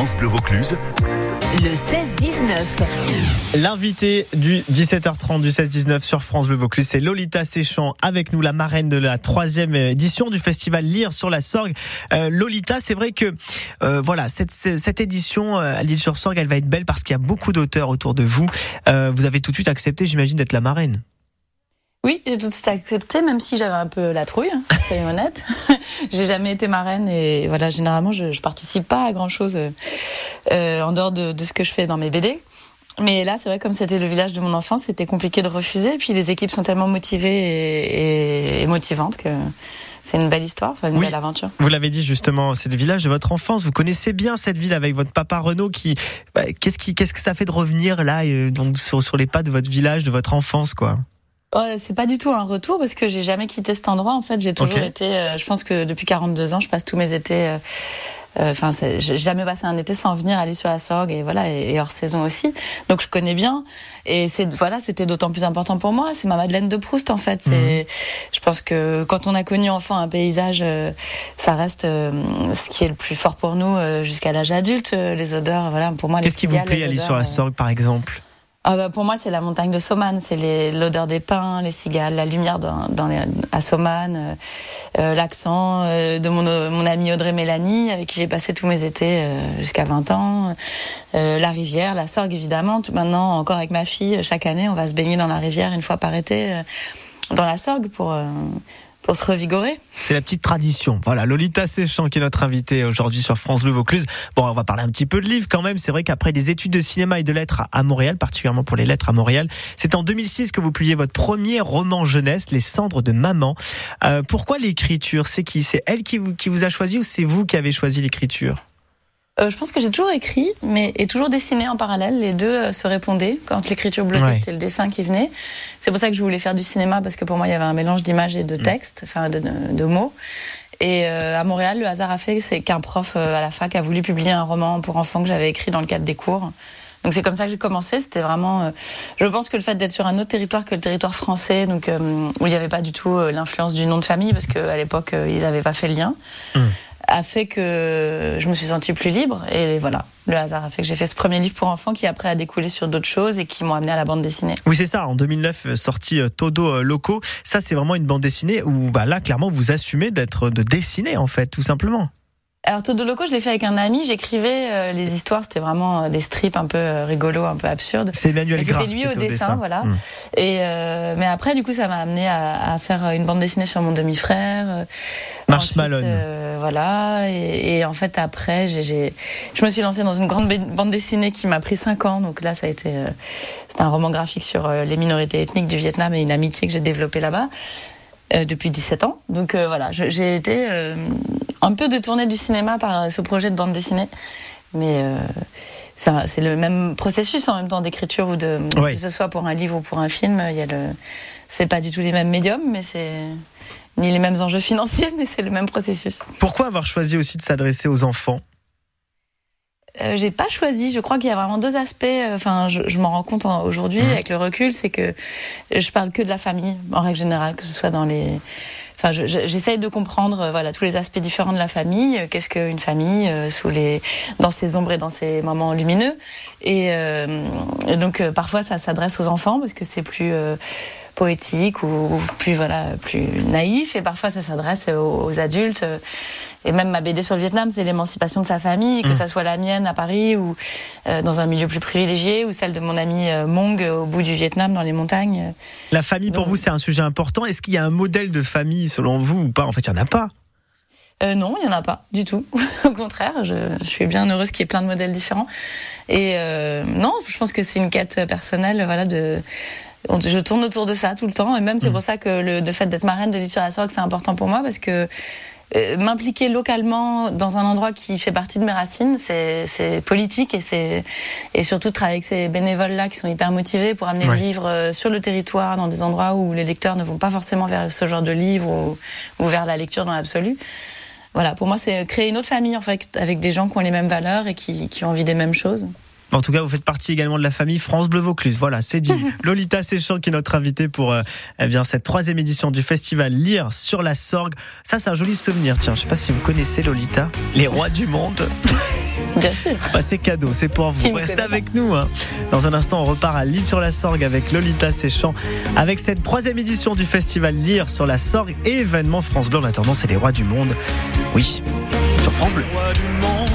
France Bleu Vaucluse. Le 16-19. L'invité du 17h30 du 16-19 sur France Bleu Vaucluse, c'est Lolita Séchant avec nous, la marraine de la troisième édition du festival Lire sur la Sorgue. Euh, Lolita, c'est vrai que euh, voilà cette, cette édition euh, à Lire sur Sorgue, elle va être belle parce qu'il y a beaucoup d'auteurs autour de vous. Euh, vous avez tout de suite accepté, j'imagine, d'être la marraine. Oui, j'ai tout de suite accepté, même si j'avais un peu la trouille, hein, soyons honnête. j'ai jamais été marraine et voilà, généralement, je, je participe pas à grand chose euh, en dehors de, de, ce que je fais dans mes BD. Mais là, c'est vrai, comme c'était le village de mon enfance, c'était compliqué de refuser. Et puis les équipes sont tellement motivées et, et, et motivantes que c'est une belle histoire, une Oui. belle aventure. Vous l'avez dit justement, c'est le village de votre enfance. Vous connaissez bien cette ville avec votre papa Renaud. Qui, bah, qu'est-ce qui, qu'est-ce que ça fait de revenir là, euh, donc sur, sur les pas de votre village, de votre enfance, quoi? Oh, c'est pas du tout un retour parce que j'ai jamais quitté cet endroit. En fait, j'ai toujours été. euh, je pense que depuis 42 ans, je passe tous mes étés. euh, euh, Enfin, c'est- j'ai jamais passé un été sans venir aller sur la Sorgue et voilà et, et hors saison aussi. Donc je connais bien et c'est voilà, c'était d'autant plus important pour moi. C'est ma Madeleine de Proust en fait. C'est, je pense que quand on a connu enfant un paysage, euh, ça reste euh, ce qui est le plus fort pour nous euh, jusqu'à l'âge adulte. Euh, Les odeurs, voilà, pour moi. les Qu'est-ce qui vous plaît les aller sur la euh, Sorgue, par exemple? Ah bah pour moi, c'est la montagne de Soman, c'est l'odeur des pins, les cigales, la lumière dans, dans les, à Soman, euh, euh, l'accent euh, de mon, mon amie Audrey Mélanie, avec qui j'ai passé tous mes étés euh, jusqu'à 20 ans, euh, la rivière, la Sorgue évidemment. Maintenant, encore avec ma fille, chaque année, on va se baigner dans la rivière une fois par été, euh, dans la Sorgue pour euh, pour se revigorer. C'est la petite tradition. Voilà, Lolita Séchant qui est notre invitée aujourd'hui sur France Bleu Vaucluse. Bon, on va parler un petit peu de livres quand même. C'est vrai qu'après des études de cinéma et de lettres à- Montréal, particulièrement pour les lettres à Montréal, c'est en 2006 que vous publiez votre premier roman jeunesse, Les cendres de maman. Euh, pourquoi l'écriture? C'est qui? C'est elle qui vous, a choisi ou c'est vous qui avez choisi l'écriture? Je pense que j'ai toujours écrit, mais et toujours dessiné en parallèle. Les deux euh, se répondaient. Quand l'écriture Ouais. c'était le dessin qui venait. C'est pour ça que je voulais faire du cinéma parce que pour moi, il y avait un mélange d'images et de Mm. textes, enfin de, de, de mots. Et euh, à Montréal, le hasard a fait c'est qu'un prof euh, à la fac a voulu publier un roman pour enfants que j'avais écrit dans le cadre des cours. Donc c'est comme ça que j'ai commencé. C'était vraiment. euh, je pense que le fait d'être sur un autre territoire que le territoire français, donc euh, où il n'y avait pas du tout euh, l'influence du nom de famille, parce qu'à l'époque euh, ils n'avaient pas fait le lien, Mm. A fait que je me suis sentie plus libre. Et voilà, le hasard a fait que j'ai fait ce premier livre pour enfants qui après a découlé sur d'autres choses et qui m'ont amené à la bande dessinée. Oui, c'est ça. En 2009, euh, sorti euh, Todo euh, Loco. Ça, c'est vraiment une bande dessinée où, bah, là, clairement, vous assumez d'être de dessiner, en fait, tout simplement. Alors Todo Loco, je l'ai fait avec un ami. J'écrivais euh, les histoires, c'était vraiment euh, des strips un peu euh, rigolos, un peu absurdes. C'est Emmanuel. C'était lui au dessin, voilà. Mm. Et euh, mais après, du coup, ça m'a amené à, à faire une bande dessinée sur mon demi-frère. euh, Marshmallow. ensuite, euh, voilà. Et, et en fait, après, j'ai, j'ai- je me suis lancée dans une grande ba- bande dessinée qui m'a pris cinq ans. Donc là, ça a été, euh, c'était un roman graphique sur euh, les minorités ethniques du Vietnam et une amitié que j'ai développée là-bas. Euh, depuis 17 ans. Donc euh, voilà, j'ai été euh, un peu détournée du cinéma par ce projet de bande dessinée. Mais euh, c'est le même processus en même temps d'écriture ou de Oui. que ce soit pour un livre ou pour un film. Il y a le, c'est pas du tout les mêmes médiums, mais c'est ni les mêmes enjeux financiers, mais c'est le même processus. Pourquoi avoir choisi aussi de s'adresser aux enfants? Euh, j'ai pas choisi. Je crois qu'il y a vraiment deux aspects. euh, Enfin, je, je m'en rends compte aujourd'hui Mhm. avec le recul, c'est que je parle que de la famille en règle générale, que ce soit dans les. Enfin, je- je- j'essaye de comprendre, euh, voilà, tous les aspects différents de la famille. Qu'est-ce qu'une famille sous les, dans ses ombres et dans ses moments lumineux. Et, euh, et donc, parfois, ça s'adresse aux enfants parce que c'est plus euh, poétique ou, ou plus voilà, plus naïf. Et parfois, ça s'adresse aux, aux adultes. et même ma BD sur le Vietnam, c'est l'émancipation de sa famille, que Mm. ça soit la mienne à Paris ou euh, dans un milieu plus privilégié, ou celle de mon ami euh, Mong au bout du Vietnam, dans les montagnes. La famille, pour vous, c'est un sujet important. Est-ce qu'il y a un modèle de famille, selon vous, ou pas? En fait, il n'y en a pas. Euh, non, il y en a pas du tout. Au contraire, je, je suis bien heureuse qu'il y ait plein de modèles différents. Et euh, non, je pense que c'est une quête personnelle, voilà, de je tourne autour de ça tout le temps, et même c'est Mm. pour ça que le, le fait d'être marraine de l'île sur la Sorgue, c'est important pour moi parce que euh, m'impliquer localement dans un endroit qui fait partie de mes racines, c'est c'est politique et c'est et surtout travailler avec ces bénévoles là qui sont hyper motivés pour amener Ouais. le livre euh, sur le territoire dans des endroits où les lecteurs ne vont pas forcément vers ce genre de livre ou, ou vers la lecture dans l'absolu. Voilà, pour moi, c'est créer une autre famille en fait, avec des gens qui ont les mêmes valeurs et qui, qui ont envie des mêmes choses. En tout cas, vous faites partie également de la famille France Bleu Vaucluse. Voilà, c'est dit. Lolita Séchant qui est notre invitée pour euh, eh bien cette troisième édition du festival Lire sur la Sorgue. Ça, c'est un joli souvenir. Tiens, je sais pas si vous connaissez Lolita, les rois du monde. Bien sûr. Bah, c'est cadeau, c'est pour vous. Restez avec nous. hein. Dans un instant, on repart à Lille sur la Sorgue avec Lolita Séchant. Avec cette troisième édition du festival Lire sur la Sorgue et événement France Bleu. En attendant, c'est les rois du monde. Oui, sur France Bleu. Les rois du monde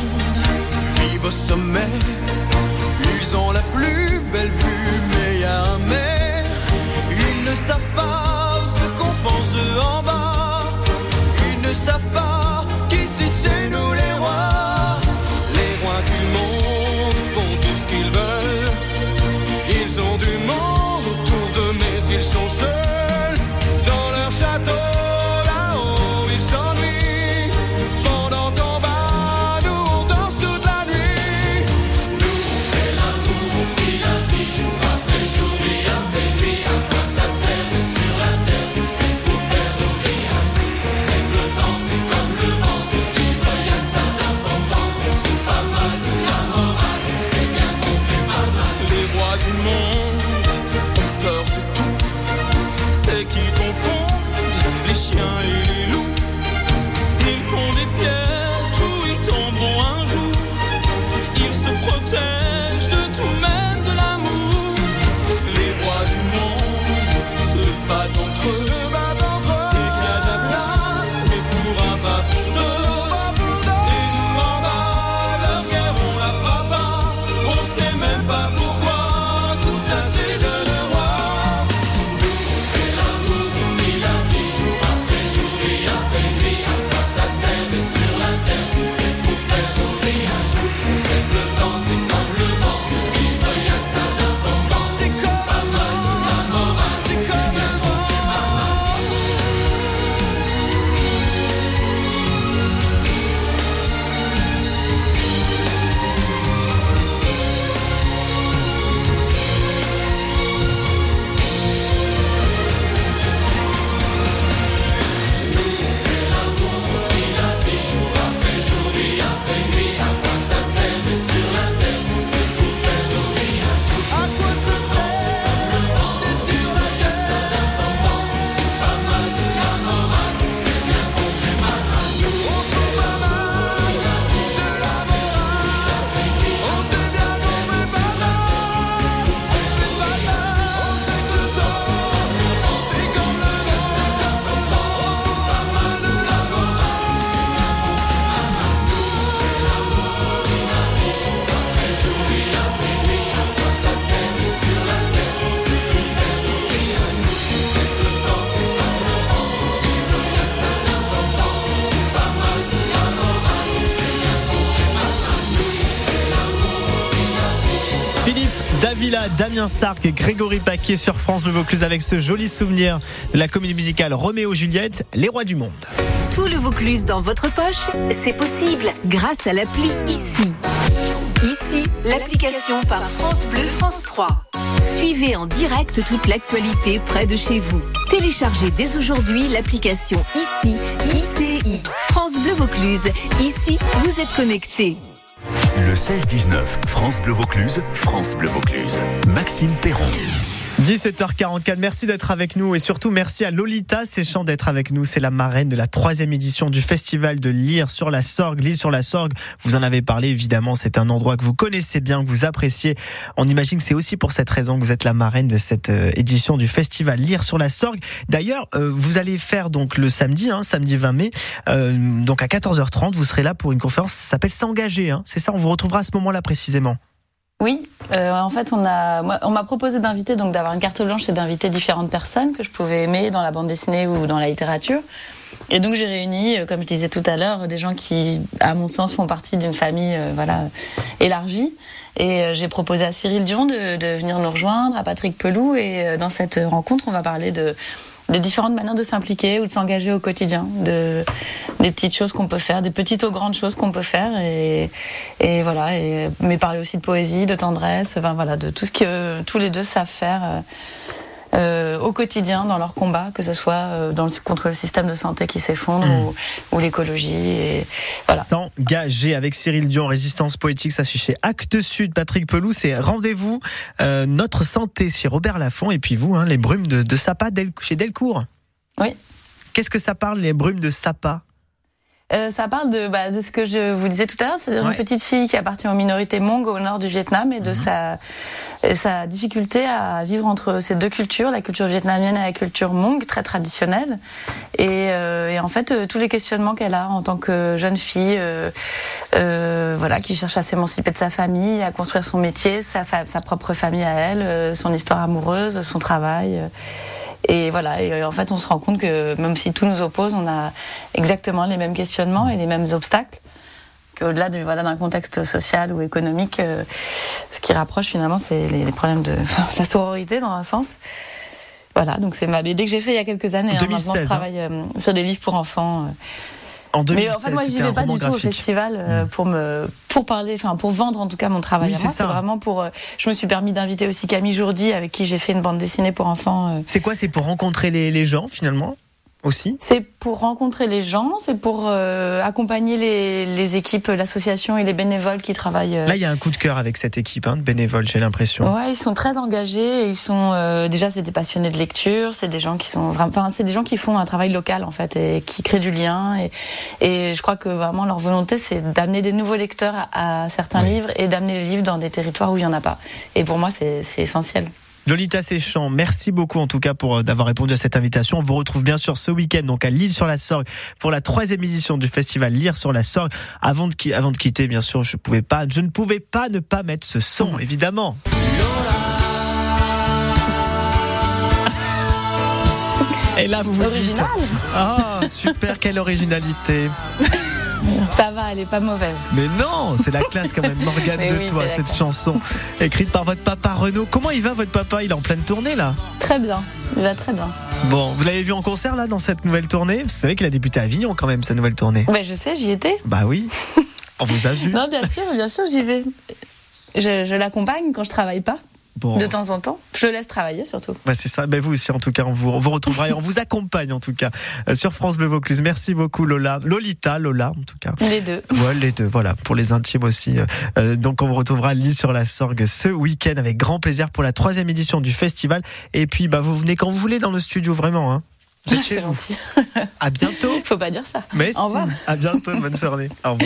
Davila, Damien Sark et Grégory Paquet sur France Bleu Vaucluse avec ce joli souvenir de la comédie musicale Roméo Juliette, Les Rois du Monde. Tout le Vaucluse dans votre poche, c'est possible grâce à l'appli ICI. ICI, l'application par France Bleu France 3. Suivez en direct toute l'actualité près de chez vous. Téléchargez dès aujourd'hui l'application ICI, ICI, France Bleu Vaucluse. Ici, vous êtes connectés. Le 16-19, France Bleu Vaucluse, France Bleu Vaucluse. Maxime Perron. 17h44, merci d'être avec nous et surtout merci à Lolita Séchant d'être avec nous. C'est la marraine de la troisième édition du festival de Lire sur la Sorgue. Lire sur la Sorgue, vous en avez parlé évidemment, c'est un endroit que vous connaissez bien, que vous appréciez. On imagine que c'est aussi pour cette raison que vous êtes la marraine de cette euh, édition du festival Lire sur la Sorgue. D'ailleurs, euh, vous allez faire donc le samedi, hein, samedi 20 mai, euh, donc à 14h30, vous serez là pour une conférence, ça s'appelle S'engager. Hein. C'est ça, on vous retrouvera à ce moment-là précisément. Oui, euh, en fait, on a, on m'a proposé d'inviter, donc d'avoir une carte blanche et d'inviter différentes personnes que je pouvais aimer dans la bande dessinée ou dans la littérature. Et donc j'ai réuni, euh, comme je disais tout à l'heure, des gens qui, à mon sens, font partie d'une famille, euh, voilà, élargie. Et euh, j'ai proposé à Cyril Dion de, de venir nous rejoindre, à Patrick Pelou, et dans cette rencontre, on va parler de de différentes manières de s'impliquer ou de s'engager au quotidien, de des petites choses qu'on peut faire, des petites aux grandes choses qu'on peut faire, et, et voilà. Et, mais parler aussi de poésie, de tendresse, voilà, de tout ce que tous les deux savent faire. euh, euh, au quotidien dans leur combat, que ce soit euh, dans le, contre le système de santé qui s'effondre Mm. ou, ou l'écologie. Voilà. S'engager avec Cyril Dion, Résistance Poétique, ça c'est chez Actes Sud, Patrick Pelou, c'est rendez-vous, euh, notre santé chez Robert Laffont, et puis vous, hein, les brumes de, de Sapa Del- chez Delcourt. Oui. Qu'est-ce que ça parle, les brumes de Sapa? Euh, ça parle de, bah, de ce que je vous disais tout à l'heure, c'est Ouais. une petite fille qui appartient aux minorités Hmong au nord du Vietnam et de Mhm. sa, et sa difficulté à vivre entre ces deux cultures, la culture vietnamienne et la culture Hmong, très traditionnelle. Et, euh, et en fait, euh, tous les questionnements qu'elle a en tant que jeune fille, euh, euh, voilà, qui cherche à s'émanciper de sa famille, à construire son métier, sa, sa propre famille à elle, euh, son histoire amoureuse, son travail. Et voilà, et euh, en fait, on se rend compte que même si tout nous oppose, on a exactement les mêmes questionnements et les mêmes obstacles. Qu'au-delà de, voilà, d'un contexte social ou économique, euh, ce qui rapproche finalement, c'est les, les problèmes de la sororité dans un sens. Voilà, donc c'est ma BD que j'ai fait il y a quelques années. hein. 2016, Maintenant, je hein. travaille euh, sur des livres pour enfants. euh. En 2016, Mais en fait, moi, j'y vais pas du tout au festival euh, pour me pour parler, enfin pour vendre en tout cas mon travail. Oui, c'est vraiment pour. euh, je me suis permis d'inviter aussi Camille Jourdi, avec qui j'ai fait une bande dessinée pour enfants. euh, C'est quoi? C'est pour rencontrer les, les gens finalement? Aussi C'est pour rencontrer les gens, c'est pour euh, accompagner les, les équipes, l'association et les bénévoles qui travaillent. euh, Là, il y a un coup de cœur avec cette équipe hein, de bénévoles, j'ai l'impression. Ouais, ils sont très engagés. et Ils sont euh, déjà c'est des passionnés de lecture, c'est des gens qui sont vraiment, enfin c'est des gens qui font un travail local en fait et qui créent du lien. Et, et je crois que vraiment leur volonté c'est d'amener des nouveaux lecteurs à, à certains Oui. livres et d'amener les livres dans des territoires où il y en a pas. Et pour moi c'est c'est essentiel. Lolita Séchant, merci beaucoup en tout cas pour euh, d'avoir répondu à cette invitation. On vous retrouve bien sûr ce week-end donc à Lille sur la Sorgue pour la troisième édition du festival Lire sur la Sorgue. Avant de, qui- avant de quitter, bien sûr, je pouvais pas, je ne pouvais pas ne pas mettre ce son, évidemment. Et là, vous vous dites, ah super, quelle originalité. Ça va, elle est pas mauvaise. Mais non, c'est la classe quand même, Morgane de oui, toi, cette classe. chanson écrite par votre papa Renaud. Comment il va votre papa? Il est en pleine tournée là? Très bien, il va très bien. Bon, vous l'avez vu en concert là dans cette nouvelle tournée? Parce que vous savez qu'il a débuté à Avignon quand même, sa nouvelle tournée. Ouais, je sais, j'y étais. Bah oui, on vous a vu. Non, bien sûr, bien sûr, j'y vais. Je, je l'accompagne quand je travaille pas, De temps en temps. Je le laisse travailler surtout. bah c'est ça. Bah vous aussi en tout cas, on vous, on vous retrouvera et on vous accompagne en tout cas euh, sur France Bleu Vaucluse. Merci beaucoup Lola, Lolita, Lola en tout cas. Les deux. Ouais, les deux, voilà, pour les intimes aussi. Euh, euh, donc on vous retrouvera à Lille sur la Sorgue ce week-end avec grand plaisir pour la troisième édition du festival. Et puis bah vous venez quand vous voulez dans le studio vraiment. Hein. Vous êtes Ah, chez vous. gentil. À bientôt. Faut pas dire ça. Mais Au revoir. si. À bientôt. Bonne soirée. Au revoir.